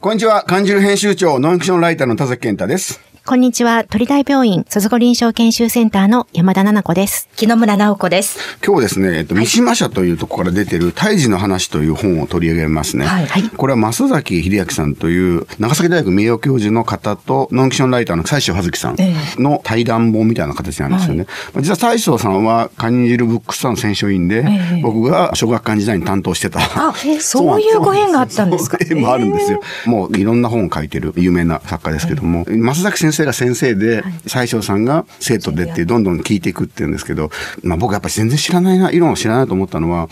こんにちは。漢字の編集長、ノンフィクションライターの田崎健太です。こんにちは。鳥大病院卒業臨床研修センターの山田奈々子です。木野村直子です。今日ですね、えっと、三島社というところから出てる、胎児の話という本を取り上げますね。はいはいこれは増崎秀明さんという、長崎大学名誉教授の方と、ノンフィクションライターの西庄葉月さんえの対談本みたいな形なんですよね。まあ実は西庄さんは、カニ汁ブックスさんの選書員で、ええ僕が小学館時代に担当してた。あそういうご縁があったんですか そう縁もあるんですよ。もういろんな本を書いてる有名な作家ですけども、増崎先生が先生で、西庄さんが生徒でってどんどん聞いていくっていうんですけど、まあ僕やっぱり全然知らないな、理論を知らないと思ったのは、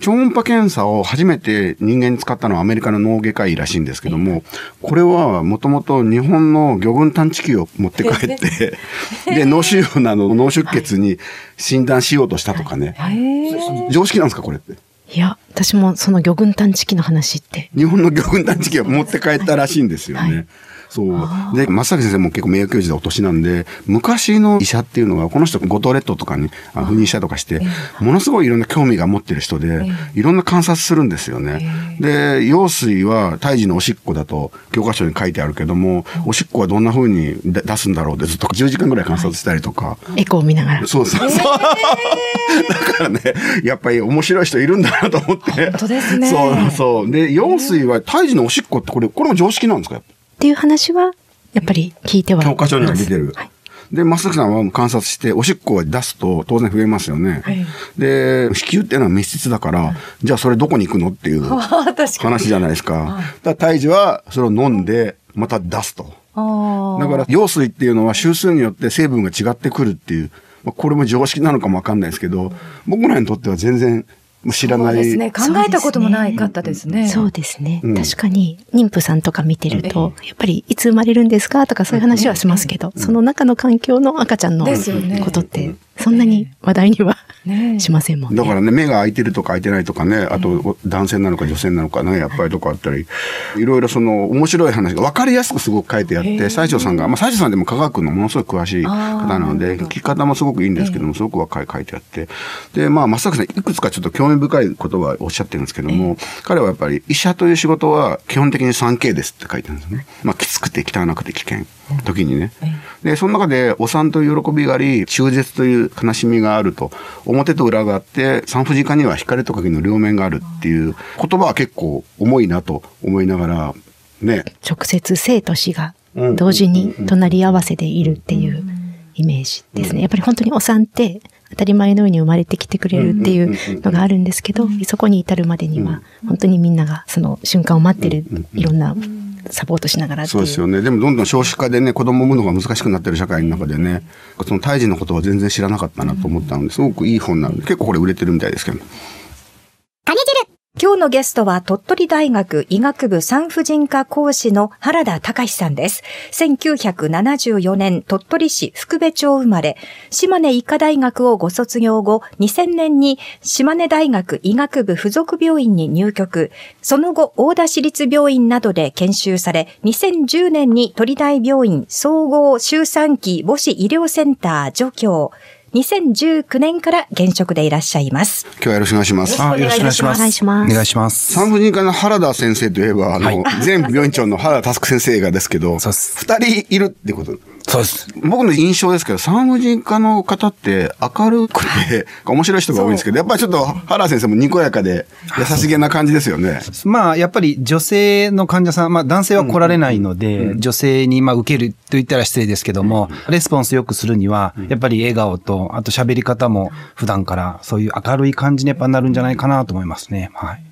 超音波検査を初めて人間に使ったのはアメリカの脳外科医らしいんですけども、これはもともと日本の魚群探知機を持って帰って、で、脳腫瘍などの脳出血に診断しようとしたとかね。常識なんですか、これって？いや、私もその魚群探知機の話って。日本の魚群探知機を持って帰ったらしいんですよね。はいそう。で、松崎先生も結構名誉教授でお年なんで、昔の医者っていうのは、この人、五島列島とかにあ赴任したとかして、ものすごいいろんな興味が持ってる人で、いろんな観察するんですよね。で、羊水は胎児のおしっこだと教科書に書いてあるけども、おしっこはどんな風に出出すんだろうってずっと10時間ぐらい観察したりとか、エコーを見ながら。そうそうそう。だからね、やっぱり面白い人いるんだなと思って。本当ですねそうそう。で、羊水は胎児のおしっこってこれ、これも常識なんですか？やっっていう話は、やっぱり聞いてはぱ教科書には出てる。はいで、松崎さんは観察して、おしっこを出すと当然増えますよね。で、子宮っていうのは密室だから、じゃあそれどこに行くのっていう 話じゃないですか。だから胎児はそれを飲んで、また出すと。あだから、羊水っていうのは周数によって成分が違ってくるっていう、まあ、これも常識なのかもわかんないですけど、僕らにとっては全然知らない。そうですね。考えたこともないかったですね。そうですね。うん。確かに、妊婦さんとか見てると、やっぱり、いつ生まれるんですかとかそういう話はしますけど、その中の環境の赤ちゃんのことって、そんなに話題にはね。しませんもんね。だからね、目が開いてるとか開いてないとかね、あと男性なのか女性なのかね、やっぱりとかあったり、いろいろその面白い話が分かりやすくすごく書いてあって、西条さんが、まあ西条さんでも科学のものすごい詳しい方なので、聞き方もすごくいいんですけども、すごく若い書いてあって。で、まあ、松崎さんいくつかちょっと興味深いことはおっしゃってるんですけども、彼はやっぱり医者という仕事は基本的に 3K ですって書いてるんですね。まあ、きつくて汚くて危険。時にね。で、その中で、お産という喜びがあり、中絶という悲しみがあると、表と裏があって、産婦人科には光と影の両面があるっていう言葉は結構重いなと思いながら、ね。直接生と死がうん同時に隣り合わせでいるっていうイメージですね。やっぱり本当にお産って当たり前のように生まれてきてくれるっていうのがあるんですけど、そこに至るまでには本当にみんながその瞬間を待ってるいろんなサポートしながらっていう。ですよね。でもどんどん少子化でね、子供を産むのが難しくなってる社会の中でね、その胎児のことは全然知らなかったなと思ったので、すごくいい本なんで、結構これ売れてるみたいですけど。今日のゲストは鳥取大学医学部産婦人科講師の原田隆さんです。1974年鳥取市福部町生まれ、島根医科大学をご卒業後、2000年に島根大学医学部附属病院に入局、その後大田市立病院などで研修され、2010年に鳥大病院総合周産期母子医療センター助教、2019年から現職でいらっしゃいます。今日はよろしくお願いします。あ、よろしくお願いします。お願いしますお願いします。産婦人科の原田先生といえば、あの、前病院長の原田佑先生がですけど、そうです二人いるってこと？そうです。僕の印象ですけど、産婦人科の方って明るくて、面白い人が多いんですけど、やっぱりちょっと原田先生もにこやかで優しげな感じですよね。まあ、やっぱり女性の患者さん、まあ男性は来られないので、女性にまあ受けると言ったら失礼ですけども、レスポンスよくするには、やっぱり笑顔と、あと喋り方も普段からそういう明るい感じにやっぱなるんじゃないかなと思いますね。はい。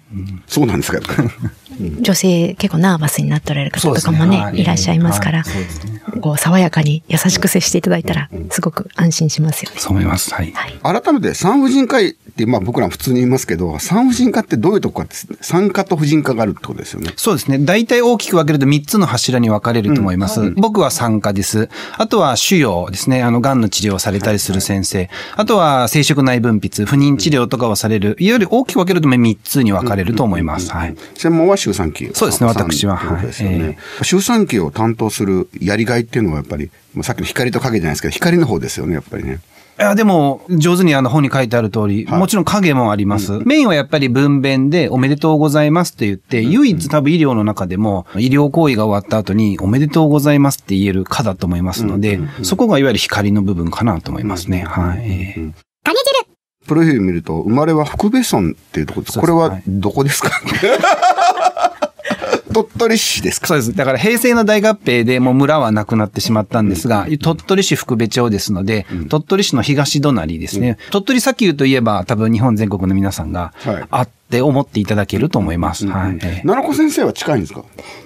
そうなんですか、やっぱり。女性結構ナーバスになっておられる方とかもね、はい。いらっしゃいますから、はいこう爽やかに優しく接していただいたら、すごく安心しますよね。そう思います。はい。はい。改めて産婦人科医まあ僕ら普通に言いますけど、産婦人科ってどういうとこかって、産科と婦人科があるってことですよね。そうですね。大体大きく分けると3つの柱に分かれると思います。僕は産科です。あとは腫瘍ですね。あの、癌の治療をされたりする先生。あとは生殖内分泌、不妊治療とかをされる。いわゆる大きく分けると3つに分かれると思います。はい。専門は周産期。そうですね私ははいね。周産期を担当するやりがいっていうのはやっぱり、さっきの光と影じゃないですけど、光の方ですよね、やっぱりね。いや、でも、上手にあの本に書いてある通り、はいもちろん影もあります。メインはやっぱり分娩でおめでとうございますって言って、唯一多分医療の中でも、医療行為が終わった後におめでとうございますって言える科だと思いますので、そこがいわゆる光の部分かなと思いますね。はい。えープロフィール見ると、生まれは福部村っていうところです。これはそうですはいどこですか？鳥取市ですか？そうです。だから平成の大合併でもう村はなくなってしまったんですが、鳥取市福部町ですので、鳥取市の東隣ですね。鳥取砂丘といえば多分日本全国の皆さんがはいあって思っていただけると思います。はい。えー奈良子先生は近いんですか？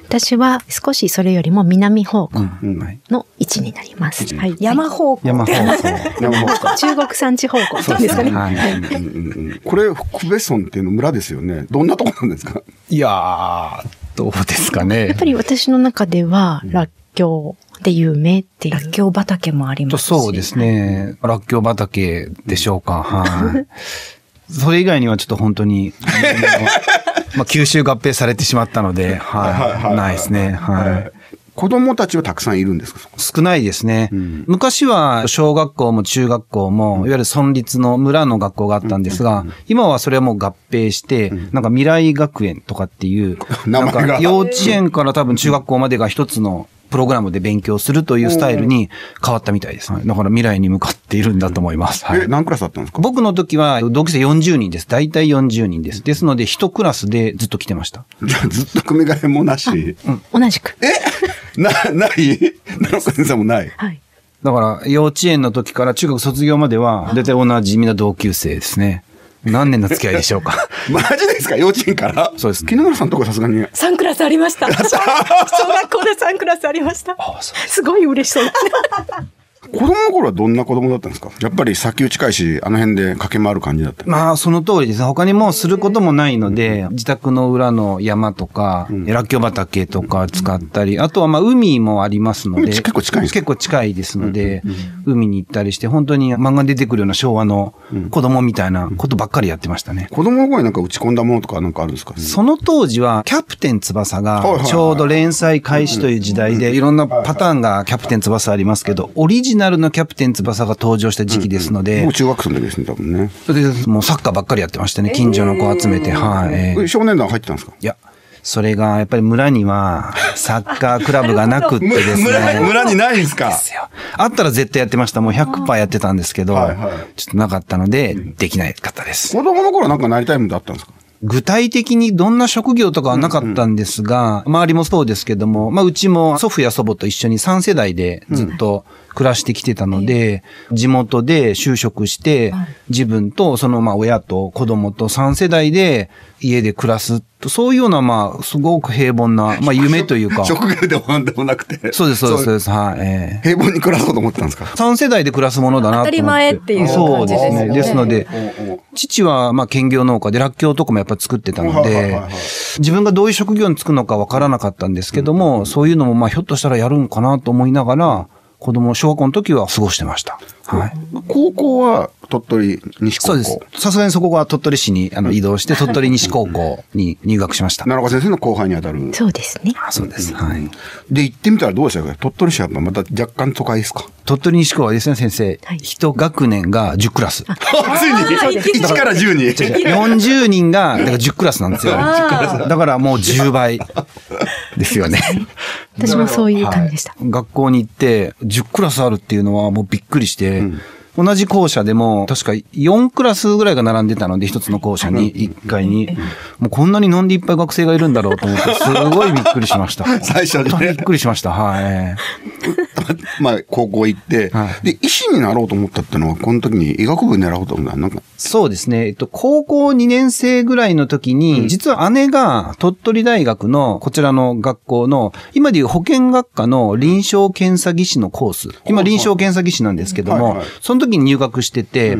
私は少しそれよりも南方向の位置になります。はい。山方向。山方向。中国山地方向ですかね。はい。これ、福部村っていうの村ですよね。どんなとこなんですか？いやー、どうですかねやっぱ。り私の中では、らっきょうで有名っていう。らっきょう畑もありますし。そうですね。らっきょう畑でしょうか。はい。それ以外にはちょっと本当に、まあ、吸収合併されてしまったので、はい。ないですね。はい。子供たちはたくさんいるんですか？少ないですね。ん。昔は小学校も中学校も、いわゆる村立の村の学校があったんですが、今はそれはもう合併して、なんか未来学園とかっていう、なんか幼稚園から多分中学校までが一つのプログラムで勉強するというスタイルに変わったみたいです。はいだから未来に向かっているんだと思います。はいえ、何クラスだったんですか？僕の時は同級生40人です。大体40人です。ですので一クラスでずっと来てました。じゃあずっと組み替えもなし。同じく。な、ない？奈良子先生もない。はい。だから、幼稚園の時から中学卒業までは、大体同じみんな同級生ですね。何年の付き合いでしょうか？マジですか？幼稚園から？そうです木村さんとこさすがに。3クラスありました。小学校で3クラスありました。すごい嬉しそう。子供の頃はどんな子供だったんですか？やっぱり砂丘近いし、あの辺で駆け回る感じだった。まあ、その通りですね。他にもうすることもないので、自宅の裏の山とか、らっきょう畑とか使ったり、あとはまあ、海もありますので。海結構近いんですか？結構近いですので、海に行ったりして、本当に漫画に出てくるような昭和の子供みたいなことばっかりやってましたね。子供の頃になんか打ち込んだものとかなんかあるんですか？その当時は、キャプテン翼が、ちょうど連載開始という時代で、いろんなパターンがキャプテン翼ありますけど、オリジナルのキャプテン翼が登場した時期ですのでもう、中学生の時ですね、多分ね。それでもうサッカーばっかりやってましたね。近所の子集めて、はい。えーえ少年団入ってたんですか？いや、それがやっぱり村には サッカークラブがなくってですね。村にないんですか？あったら絶対やってました。もう100%やってたんですけど、はいはいちょっとなかったので、できないかったです。子供の頃なんかなりたいものってあったんですか？具体的にどんな職業とかはなかったんですが、周りもそうですけども、まあうちも祖父や祖母と一緒に3世代でずっと暮らしてきてたので、地元で就職して、自分とそのまあ親と子供と3世代で家で暮らすと、そういうようなまあすごく平凡な、まあ夢というか、職業でもなんでもなくて。そうですそうですそうです、はい、ええ。平凡に暮らそうと思ってたんですか？3世代で暮らすものだな。当たり前っていうそうですね。感じですよね。ですので、父はまあ兼業農家でらっきょうとかもやっぱ作ってたので自分がどういう職業に就くのかわからなかったんですけども、そういうのもまあひょっとしたらやるんかなと思いながら、子供、小学校の時は過ごしてました。はい。高校は鳥取西高校。そうです。さすがにそこは鳥取市にあの移動して、鳥取西高校に入学しました。奈良岡先生の後輩にあたる。そうですね。あそうです。はい。で、行ってみたらどうでしたか？鳥取市はやっぱまた若干都会ですか？鳥取西高はですね、先生はい。一学年が10クラス。ついに ?1 から10に？40人が、だから10クラスなんですよ。だからもう10倍ですよね。私もそういう感じでした。学校に行って、10クラスあるっていうのはもうびっくりして、同じ校舎でも、確か4クラスぐらいが並んでたので、一つの校舎に、1階に。もうこんなになんでいっぱい学生がいるんだろうと思って、すごいびっくりしました。最初にねびっくりしました。はい。まあ、高校行って、はいで、医師になろうと思ったってのは、この時に医学部狙おうと思ったなんか、そうですね。えっと、高校2年生ぐらいの時に、実は姉が鳥取大学のこちらの学校の、今でいう保健学科の臨床検査技師のコース。今臨床検査技師なんですけどもはいはい、その時に入学してて、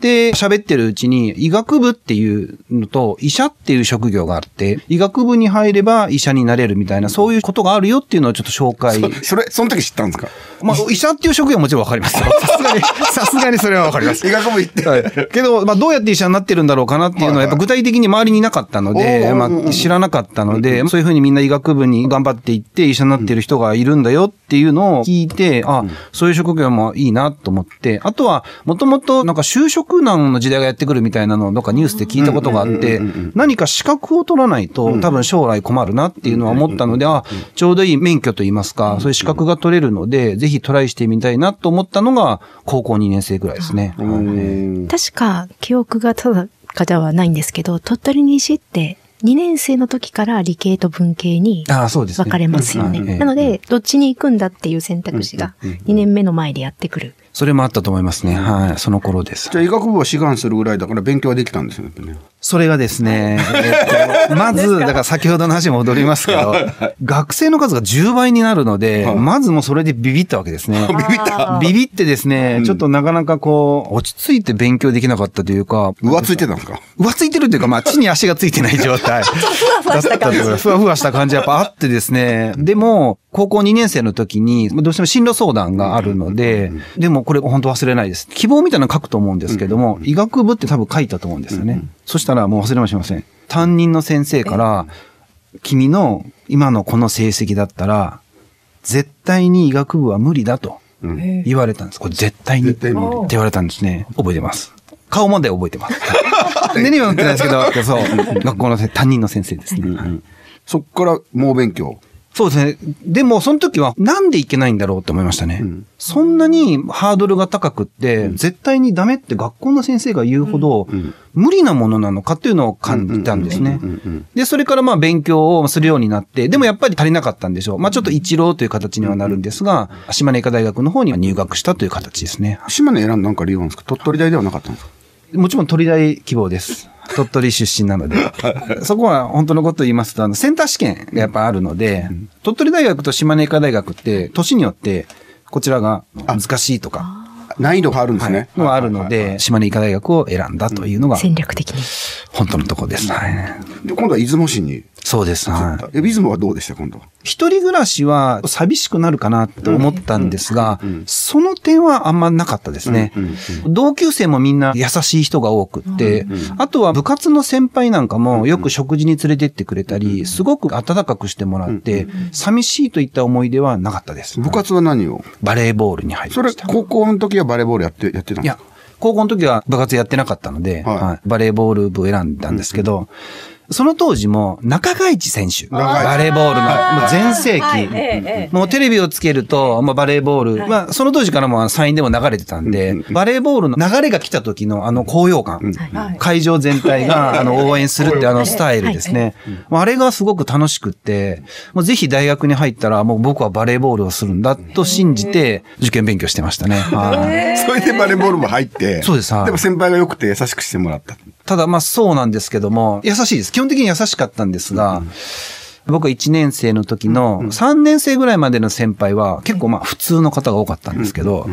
で、喋ってるうちに医学部っていうのと医者っていう職業があって、医学部に入れば医者になれるみたいな、そういうことがあるよっていうのをちょっと紹介。それ、その時知ったんですか？まあ、医者っていう職業はもちろんわかりますよ。さすがに、さすがにそれはわかります。医学部行って。はい。けど、まあ、どうやって医者になってるんだろうかなっていうのは、やっぱ具体的に周りにいなかったので、まあ、知らなかったので、そういうふうにみんな医学部に頑張っていって医者になってる人がいるんだよっていうのを聞いて、あ、そういう職業もいいなと思って、あとは、もともとなんか就職難の時代がやってくるみたいなのをどっかニュースで聞いたことがあって、何か資格を取らないと多分将来困るなっていうのは思ったので、あ、ちょうどいい免許といいますか、そういう資格が取れるので、ぜひトライしてみたいなと思ったのが高校2年生ぐらいですね。はい確か、記憶が定かではないんですけど、鳥取西って2年生の時から理系と文系にああ、そうですね。分かれますよね。なので、どっちに行くんだっていう選択肢が2年目の前でやってくる。それもあったと思いますね。はい。その頃ですじ。ゃあ医学部は志願するぐらいだから勉強はできたんですよね。それがですね、えっと、まず、だから先ほどの話に戻りますけど、学生の数が10倍になるので、まずもうそれでビビったわけですね。ビビった ビビってですね、ちょっとなかなかこう、落ち着いて勉強できなかったというか、浮ついてたんですか？浮ついてるというか、まあ、地に足がついてない状態。ふわふわした感じふわふわした感じやっぱあってですね。でも、高校2年生の時に、どうしても進路相談があるので、でもこれ本当忘れないです。希望みたいなの書くと思うんですけども、医学部って多分書いたと思うんですよね。そしたらもう忘れもしません。担任の先生から、君の今のこの成績だったら、絶対に医学部は無理だと言われたんです。これ絶対にって絶対無理言われたんですね。覚えてます。顔まで覚えてます。根には載ってないですけど、そう、学校のせ担任の先生ですね。はいそっから猛勉強。そうですね。でも、その時は、なんでいけないんだろうって思いましたね。そんなにハードルが高くって、絶対にダメって学校の先生が言うほど、無理なものなのかっていうのを感じたんですね。で、それからまあ勉強をするようになって、でもやっぱり足りなかったんでしょう。まあちょっと一浪という形にはなるんですが、島根医科大学の方には入学したという形ですね。島根選んだなんか理由なんですか？鳥取大ではなかったんですか？もちろん鳥大希望です。鳥取出身なので。そこは本当のことを言いますと、あの、センター試験がやっぱあるので、鳥取大学と島根医科大学って、年によって、こちらが難しいとか、難易度があるんですね。のがあるので、島根医科大学を選んだというのが、戦略的に。本当のところです。はい。で、今度は出雲市に。そうです。はい。え、出雲はどうでした今度は？一人暮らしは寂しくなるかなと思ったんですが、その点はあんまなかったですね。同級生もみんな優しい人が多くって、あとは部活の先輩なんかもよく食事に連れてってくれたり、すごく温かくしてもらって、寂しいといった思い出はなかったです。部活は何を？バレーボールに入りそれ、ました。高校の時はバレーボールやって、やってたんですか、高校の時は部活やってなかったので、はい。はい。バレーボール部を選んだんですけど、その当時も中川一選手、バレーボールのもう全盛期、もうテレビをつけると、まあ、バレーボール、まあ、その当時からもサインでも流れてたんで、バレーボールの流れが来た時のあの高揚感、はい。会場全体があの応援するってあのスタイルですね。まああれがすごく楽しくって、もうぜひ大学に入ったらもう僕はバレーボールをするんだと信じて受験勉強してましたね。はい。それでバレーボール部入って。そうです。はい。でも先輩が良くて優しくしてもらった。ただまあそうなんですけども、優しいです。基本的に優しかったんですが、僕は1年生の時の3年生ぐらいまでの先輩は結構まあ普通の方が多かったんですけど、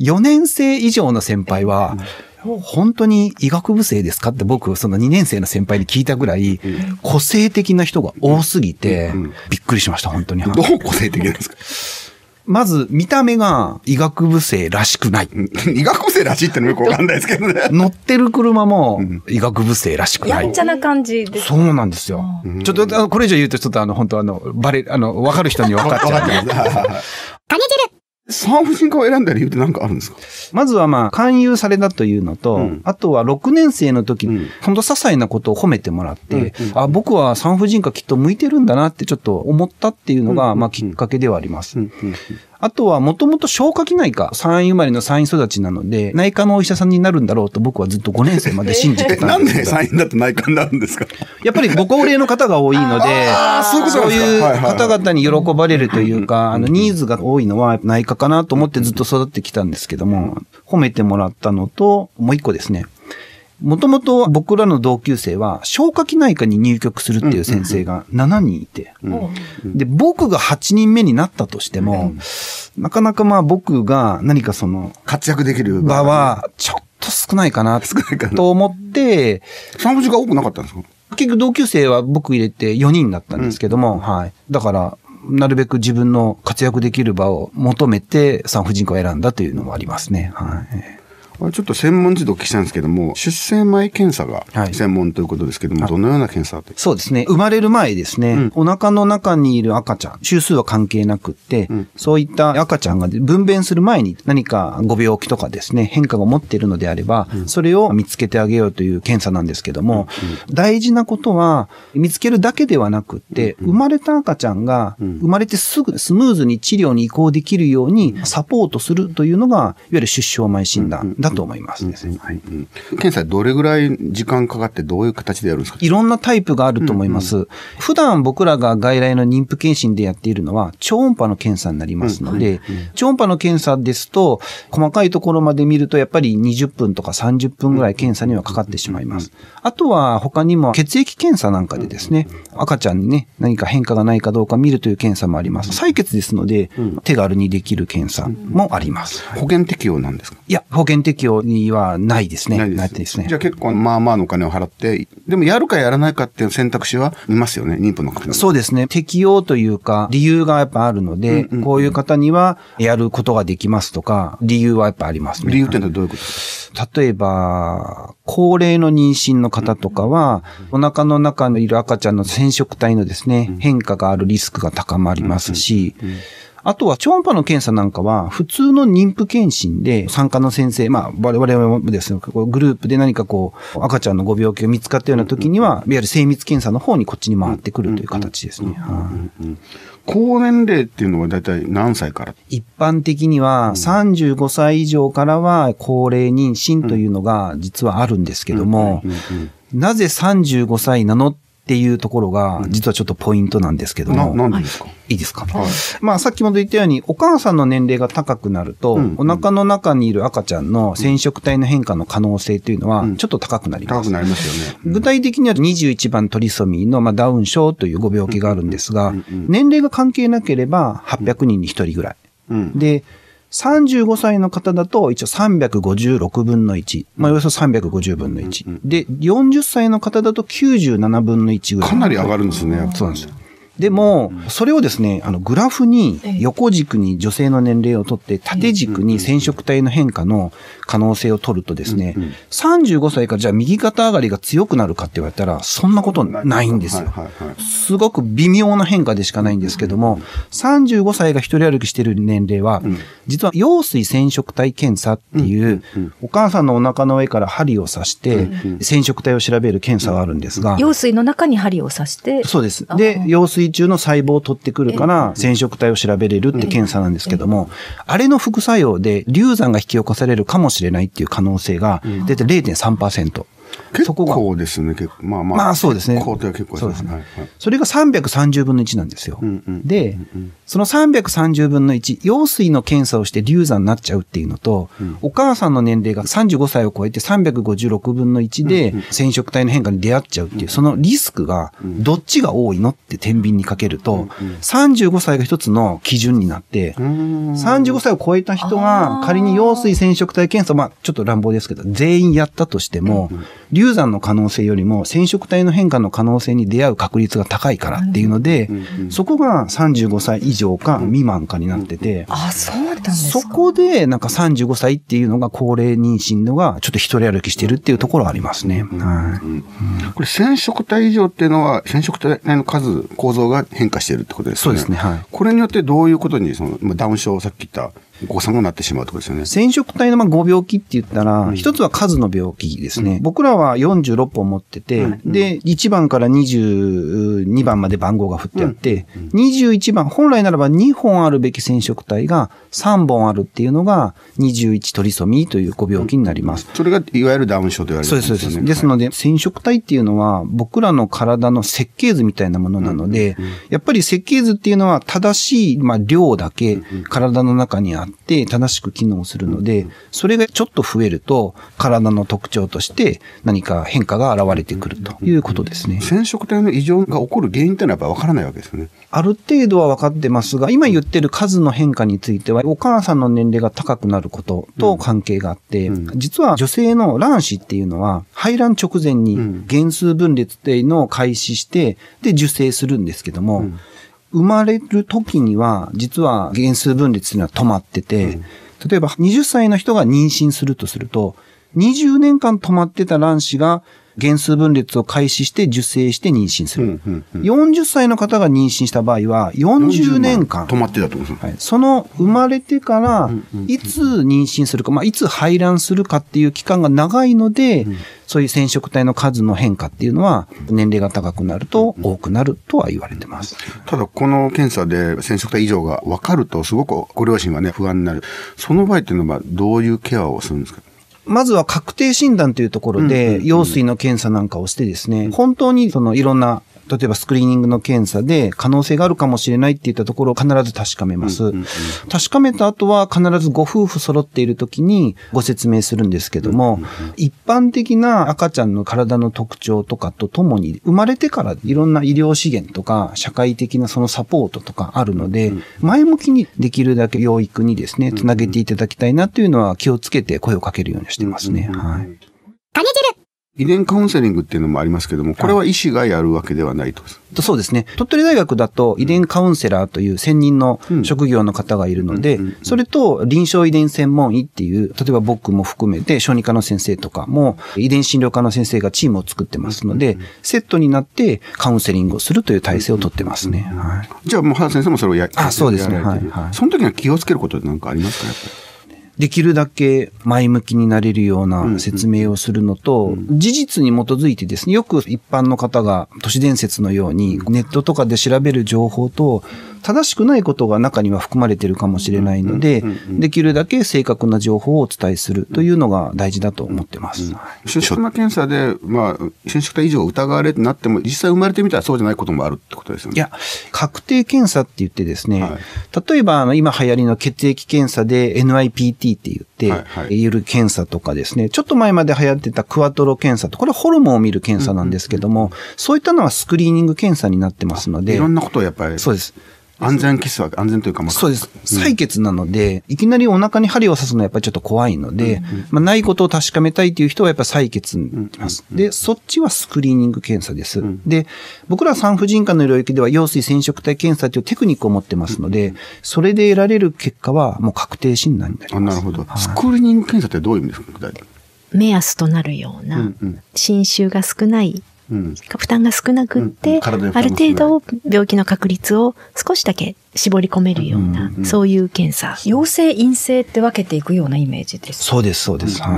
4年生以上の先輩は、本当に医学部生ですかって僕、その2年生の先輩に聞いたぐらい、個性的な人が多すぎて、びっくりしました、本当に。どう個性的なんですか？まず、見た目が医学部生らしくない。医学部生らしいってのもよくわかんないですけどね。乗ってる車も医学部生らしくない。やんちゃな感じです。そうなんですよ。ちょっと、あのこれ以上言うと、ちょっとあの、本当あの、バレ、あの、わかる人に分かっちゃうんで。産婦人科を選んだ理由って何かあるんですか？まずはまあ、勧誘されたというのと、うん。あとは6年生の時に、ほんと些細なことを褒めてもらって、あ、僕は産婦人科きっと向いてるんだなってちょっと思ったっていうのが、まあ、きっかけではあります。あとは、もともと消化器内科、産院生まれの産院育ちなので、内科のお医者さんになるんだろうと僕はずっと5年生まで信じてたんですけど。産院だと内科になるんですか？やっぱりご高齢の方が多いので、そういう方々に喜ばれるというか、あの、ニーズが多いのは内科かなと思ってずっと育ってきたんですけども、褒めてもらったのと、もう一個ですね。もともと僕らの同級生は消化器内科に入局するっていう先生が7人いて、で、僕が8人目になったとしても、なかなかまあ僕が何かその活躍できる場はちょっと少ないかな少ないかな。と思って、産婦人科多くなかったんですか？結局同級生は僕入れて4人だったんですけども、はい。だから、なるべく自分の活躍できる場を求めて産婦人科を選んだというのもありますね。はい。ちょっと専門児でお聞きしたいんですけども、出生前検査が専門ということですけども、はい、どのような検査そうですね。生まれる前ですね、うん、お腹の中にいる赤ちゃん、周数は関係なくって、うん、そういった赤ちゃんが分娩する前に何かご病気とかですね、変化が持っているのであれば、うん、それを見つけてあげようという検査なんですけども、大事なことは、見つけるだけではなくって、生まれた赤ちゃんが生まれてすぐスムーズに治療に移行できるようにサポートするというのが、いわゆる出生前診断。だと思いますですね。はい。検査どれぐらい時間かかってどういう形でやるんですか？いろんなタイプがあると思います。うんうん、普段僕らが外来の妊婦検診でやっているのは超音波の検査になりますので、超音波の検査ですと、細かいところまで見るとやっぱり20分とか30分ぐらい検査にはかかってしまいます。あとは他にも血液検査なんかでですね、赤ちゃんにね、何か変化がないかどうか見るという検査もあります。採血ですので、手軽にできる検査もあります。保険適用なんですか？いや、保険適用にはないですね。ないですね。じゃあ結構まあまあのお金を払って、でもやるかやらないかっていう選択肢は見ますよね、妊婦の方そうですね。適用というか、理由がやっぱあるので、うんうん、こういう方にはやることができますとか、理由はやっぱありますね。理由ってのはどういうことですか？例えば、高齢の妊娠の方とかは、お腹の中にいる赤ちゃんの染色体のですね、変化があるリスクが高まりますし、あとは超音波の検査なんかは、普通の妊婦検診で参加の先生、まあ、我々もですね、グループで何かこう、赤ちゃんのご病気が見つかったような時には、いわゆる精密検査の方にこっちに回ってくるという形ですね。高年齢っていうのは大体何歳から？一般的には35歳以上からは高齢妊娠というのが実はあるんですけども、なぜ35歳なのっっていうところが、実はちょっとポイントなんですけども。何ですか？いいですか、はい、まあさっきも言ったように、お母さんの年齢が高くなると、うん、お腹の中にいる赤ちゃんの染色体の変化の可能性というのは、ちょっと高くなります。高くなりますよね。具体的には21番トリソミーの、まあ、ダウン症というご病気があるんですが、年齢が関係なければ800人に1人ぐらい。で、35歳の方だと一応356分の1。まあ、およそ350分の1。で、40歳の方だと97分の1ぐらい。かなり上がるんですね。そうなんですよ。でも、それをですね、あの、グラフに横軸に女性の年齢をとって、縦軸に染色体の変化の可能性を取るとですね、35歳からじゃあ右肩上がりが強くなるかって言われたら、そんなことないんですよ。すごく微妙な変化でしかないんですけども、35歳が一人歩きしている年齢は、実は羊水染色体検査っていう、お母さんのお腹の上から針を刺して、染色体を調べる検査があるんですが。羊水の中に針を刺して。そうです。で、羊水中の細胞を取ってくるから、染色体を調べれるって検査なんですけども、あれの副作用で流産が引き起こされるかもしれないっていう可能性が、出て0.3%。結構ですね、結構。まあまあ。まあそうですね。結構そうですね。それが330分の1なんですよ。で、その330分の1、羊水の検査をして流産になっちゃうっていうのと、お母さんの年齢が35歳を超えて356分の1で染色体の変化に出会っちゃうっていう、そのリスクがどっちが多いのって天秤にかけると、35歳が一つの基準になって、35歳を超えた人が仮に羊水染色体検査、まあちょっと乱暴ですけど、全員やったとしても、流産の可能性よりも染色体の変化の可能性に出会う確率が高いからっていうので、そこが35歳以上か未満かになってて、あ、そうなんですかそこでなんか35歳っていうのが高齢妊娠のがちょっと一人歩きしてるっていうところはありますね。はい。これ染色体以上っていうのは染色体の数、構造が変化してるってことですね。そうですね。はい。これによってどういうことにその、ダウン症、さっき言ったお子さんがなってしまうとですよね。染色体のまあご病気って言ったら、一、つは数の病気ですね。僕らは46本持ってて、で、1番から22番まで番号が振ってあって、21番、本来ならば2本あるべき染色体が3本あるっていうのが21トリソミーというご病気になります。それがいわゆるダウン症と言われるんですね。そうです。ですので、染色体っていうのは僕らの体の設計図みたいなものなので、やっぱり設計図っていうのは正しい、まあ、量だけ体の中にあって、って正しく機能するので、それがちょっと増えると、体の特徴として何か変化が現れてくるということですね。染色体の異常が起こる原因ってのはやっぱわからないわけですね。ある程度は分かってますが、今言ってる数の変化については、お母さんの年齢が高くなることと関係があって、うん、実は女性の卵子っていうのは、排卵直前に原数分裂っていうのを開始して、で、受精するんですけども、うん生まれる時には、実は原数分裂というのは止まってて、例えば20歳の人が妊娠するとすると、20年間止まってた卵子が原数分裂を開始して受精して妊娠する。40歳の方が妊娠した場合は、40年間。止まってたってことですはい、その生まれてから、いつ妊娠するか、まあ、いつ排卵するかっていう期間が長いので、そういう染色体の数の変化っていうのは、年齢が高くなると多くなるとは言われてます。ただ、この検査で染色体異常が分かると、すごくご両親はね、不安になる。その場合っていうのは、どういうケアをするんですか？まずは確定診断というところで、羊水の検査なんかをしてですね、本当にそのいろんな、例えばスクリーニングの検査で可能性があるかもしれないっていったところを必ず確かめます。確かめた後は必ずご夫婦揃っている時にご説明するんですけども、一般的な赤ちゃんの体の特徴とかとともに、生まれてからいろんな医療資源とか社会的なそのサポートとかあるので、前向きにできるだけ養育にですね、つなげていただきたいなというのは気をつけて声をかけるようにしてますね。はい。遺伝カウンセリングっていうのもありますけども、これは医師がやるわけではないと。とそうですね。鳥取大学だと遺伝カウンセラーという専任の職業の方がいるので、それと臨床遺伝専門医っていう、例えば僕も含めて小児科の先生とかも遺伝診療科の先生がチームを作ってますので、セットになってカウンセリングをするという体制をとってますね。はい。じゃあもう原先生もそれをやあそうですねはいはいその時には気をつけることって何かありますかやっぱり？できるだけ前向きになれるような説明をするのと、事実に基づいてですね、よく一般の方が都市伝説のようにネットとかで調べる情報と、正しくないことが中には含まれているかもしれないので、できるだけ正確な情報をお伝えするというのが大事だと思ってます。出生検査で、まあ、染色体異常を疑われてなっても、実際生まれてみたらそうじゃないこともあるってことですよね。いや、確定検査って言ってですね、はい。例えばあの今流行りの血液検査で NIPT って言って、はいはい。いる検査とかですね、ちょっと前まで流行ってたクワトロ検査と、これはホルモンを見る検査なんですけども、そういったのはスクリーニング検査になってますので、いろんなことをやっぱり、そうです。安全キスは安全というか、まあ、そうです。採血なので、いきなりお腹に針を刺すのはやっぱりちょっと怖いので、まあ、ないことを確かめたいという人はやっぱり採血に行きます。で、そっちはスクリーニング検査です。で、僕ら産婦人科の領域では、羊水染色体検査というテクニックを持ってますので、それで得られる結果はもう確定診断になりあます。なるほど。スクリーニング検査ってどういう意味ですか具体的に目安となるような、侵襲が少ない、うん。負担が少なくって、うんうん体の負ある程度病気の確率を少しだけ絞り込めるような、そういう検査。陽性陰性って分けていくようなイメージです。そうです、そうです。はい。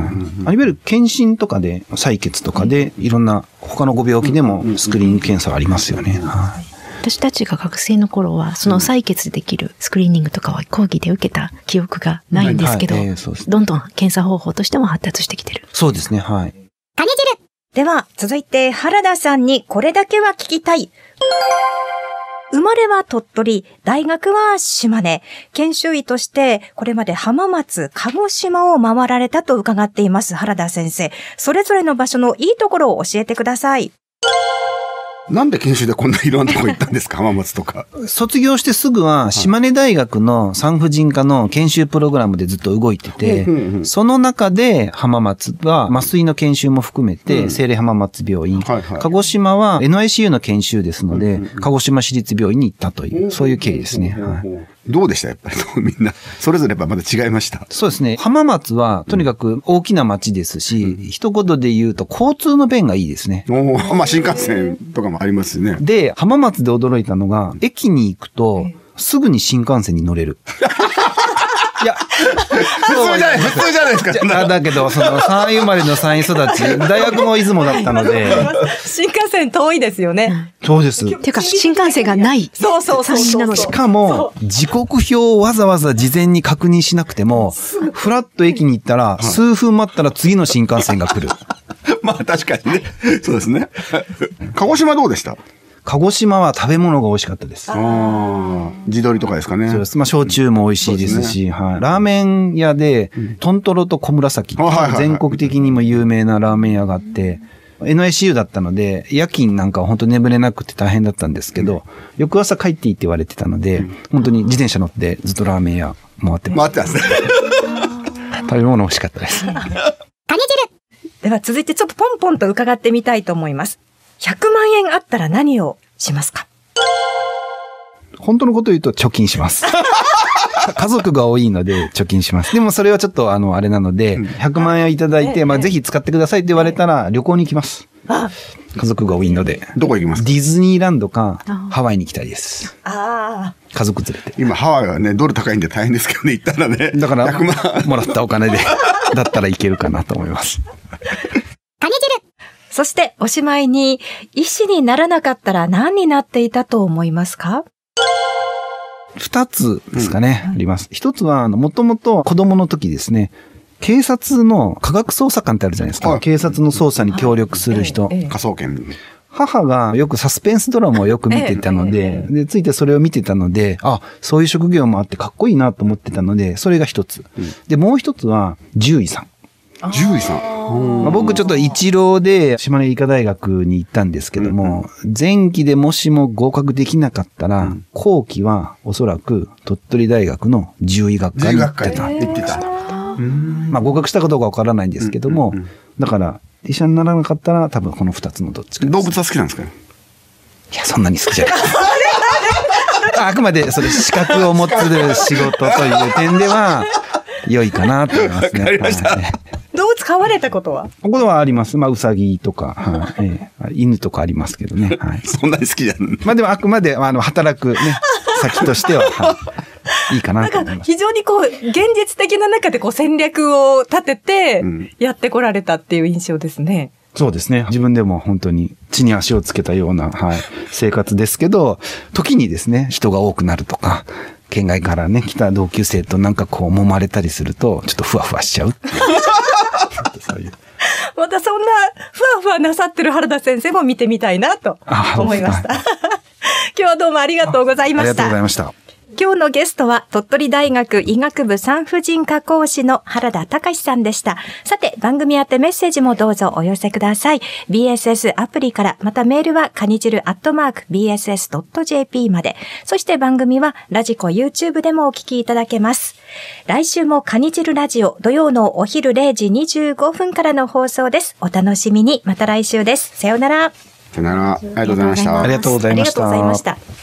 あいわゆる検診とかで、採血とかで、いろんな他のご病気でもスクリーニング検査はありますよね。はい。私たちが学生の頃は、その採血でできるスクリーニングとかは講義で受けた記憶がないんですけど、どんどん検査方法としても発達してきてる。そうですね、はい。では、続いて原田さんにこれだけは聞きたい。生まれは鳥取、大学は島根。研修医として、これまで浜松、鹿児島を回られたと伺っています、原田先生。それぞれの場所のいいところを教えてください。なんで研修でこんないろんなとこ行ったんですか？浜松とか。卒業してすぐは、島根大学の産婦人科の研修プログラムでずっと動いててうんうんうん、その中で浜松は麻酔の研修も含めて、聖霊浜松病院、はいはい。鹿児島は NICU の研修ですので、鹿児島市立病院に行ったという、そういう経緯ですね。はいどうでした？やっぱりみんな。それぞれやっぱまだ違いました？そうですね。浜松は、とにかく大きな町ですし、一言で言うと交通の便がいいですね。おーまあ新幹線とかもありますしね。で、浜松で驚いたのが、駅に行くと、すぐに新幹線に乗れる。いや、普通じゃない、普通じゃないですか。そんなあだけど、その、3位生まれの3位育ち、大学も出雲だったので、新幹線遠いですよね。そうです。っていうか、新幹線がない。そうそうそうしかも、時刻表をわざわざ事前に確認しなくても、フラッと駅に行ったら、数分待ったら次の新幹線が来る。まあ確かにね。そうですね。鹿児島どうでした？鹿児島は食べ物が美味しかったです。ああ。地鶏とかですかね。そうです。まあ、焼酎も美味しいですし、はい。ラーメン屋で、トントロと小紫、全国的にも有名なラーメン屋があって、NICU だったので、夜勤なんかは本当眠れなくて大変だったんですけど、翌朝帰っていいって言われてたので、本当に自転車乗ってずっとラーメン屋回ってます。待ってますね。食べ物美味しかったです。では続いてちょっとポンポンと伺ってみたいと思います。100万円あったら何をしますか？本本当のこと言うと貯金します。家族が多いので貯金します。でもそれはちょっとあの、あれなので、100万円いただいて、まあぜひ使ってくださいって言われたら旅行に行きます。家族が多いので。どこ行きます？かディズニーランドかハワイに行きたいです。あ家族連れて。今、ハワイはね、ドル高いんで大変ですけどね、行ったらね。だから100万。、もらったお金で、だったらいけるかなと思います。あ。そして、おしまいに、医師にならなかったら何になっていたと思いますか？二つですかね、あります。一つは、あの、もともと子供の時ですね、警察の科学捜査官ってあるじゃないですか。はい警察の捜査に協力する人。ええええ科捜研。母がよくサスペンスドラマをよく見てたので、で、ついてそれを見てたので、あ、そういう職業もあってかっこいいなと思ってたので、それが一つ。で、もう一つは、獣医さん。獣医さん。まあ、僕ちょっと一浪で島根医科大学に行ったんですけども、前期でもしも合格できなかったら、後期はおそらく鳥取大学の獣医学科に行ってた。行ってた。まあ合格したかどうかわからないんですけども、だから医者にならなかったら多分この二つのどっちかです。動物は好きなんですかいや、そんなに好きじゃない。あ あくまでそれ資格を持つ仕事という点では、良いかなと思いますね。わかりましたはい動物飼われたことは？ここはあります。まあ、うさぎとか、はいええ犬とかありますけどね。はい。そんなに好きじゃん。まあでもあくまで、あの、働くね、先としては、はい、いいかなと思います。非常にこう、現実的な中でこう戦略を立ててうん、やってこられたっていう印象ですね。そうですね。自分でも本当に地に足をつけたような、はい、生活ですけど、時にですね、人が多くなるとか、県外からね、来た同級生となんかこう揉まれたりすると、ちょっとふわふわしちゃうという。またそんな、ふわふわなさってる原田先生も見てみたいなとあ思いました。今日はどうもありがとうございましたありがとうござい。ました。今日のゲストは鳥取大学医学部産婦人科講師の原田隆さんでした。さて、番組宛てメッセージもどうぞお寄せください。BSS アプリから、またメールはカニジルアットマーク BSS.jp まで。そして番組はラジコ YouTube でもお聞きいただけます。来週もカニジルラジオ土曜のお昼0時25分からの放送です。お楽しみに。また来週です。さようなら。さよなら。ありがとうございました。ありがとうございましたありがとうございました。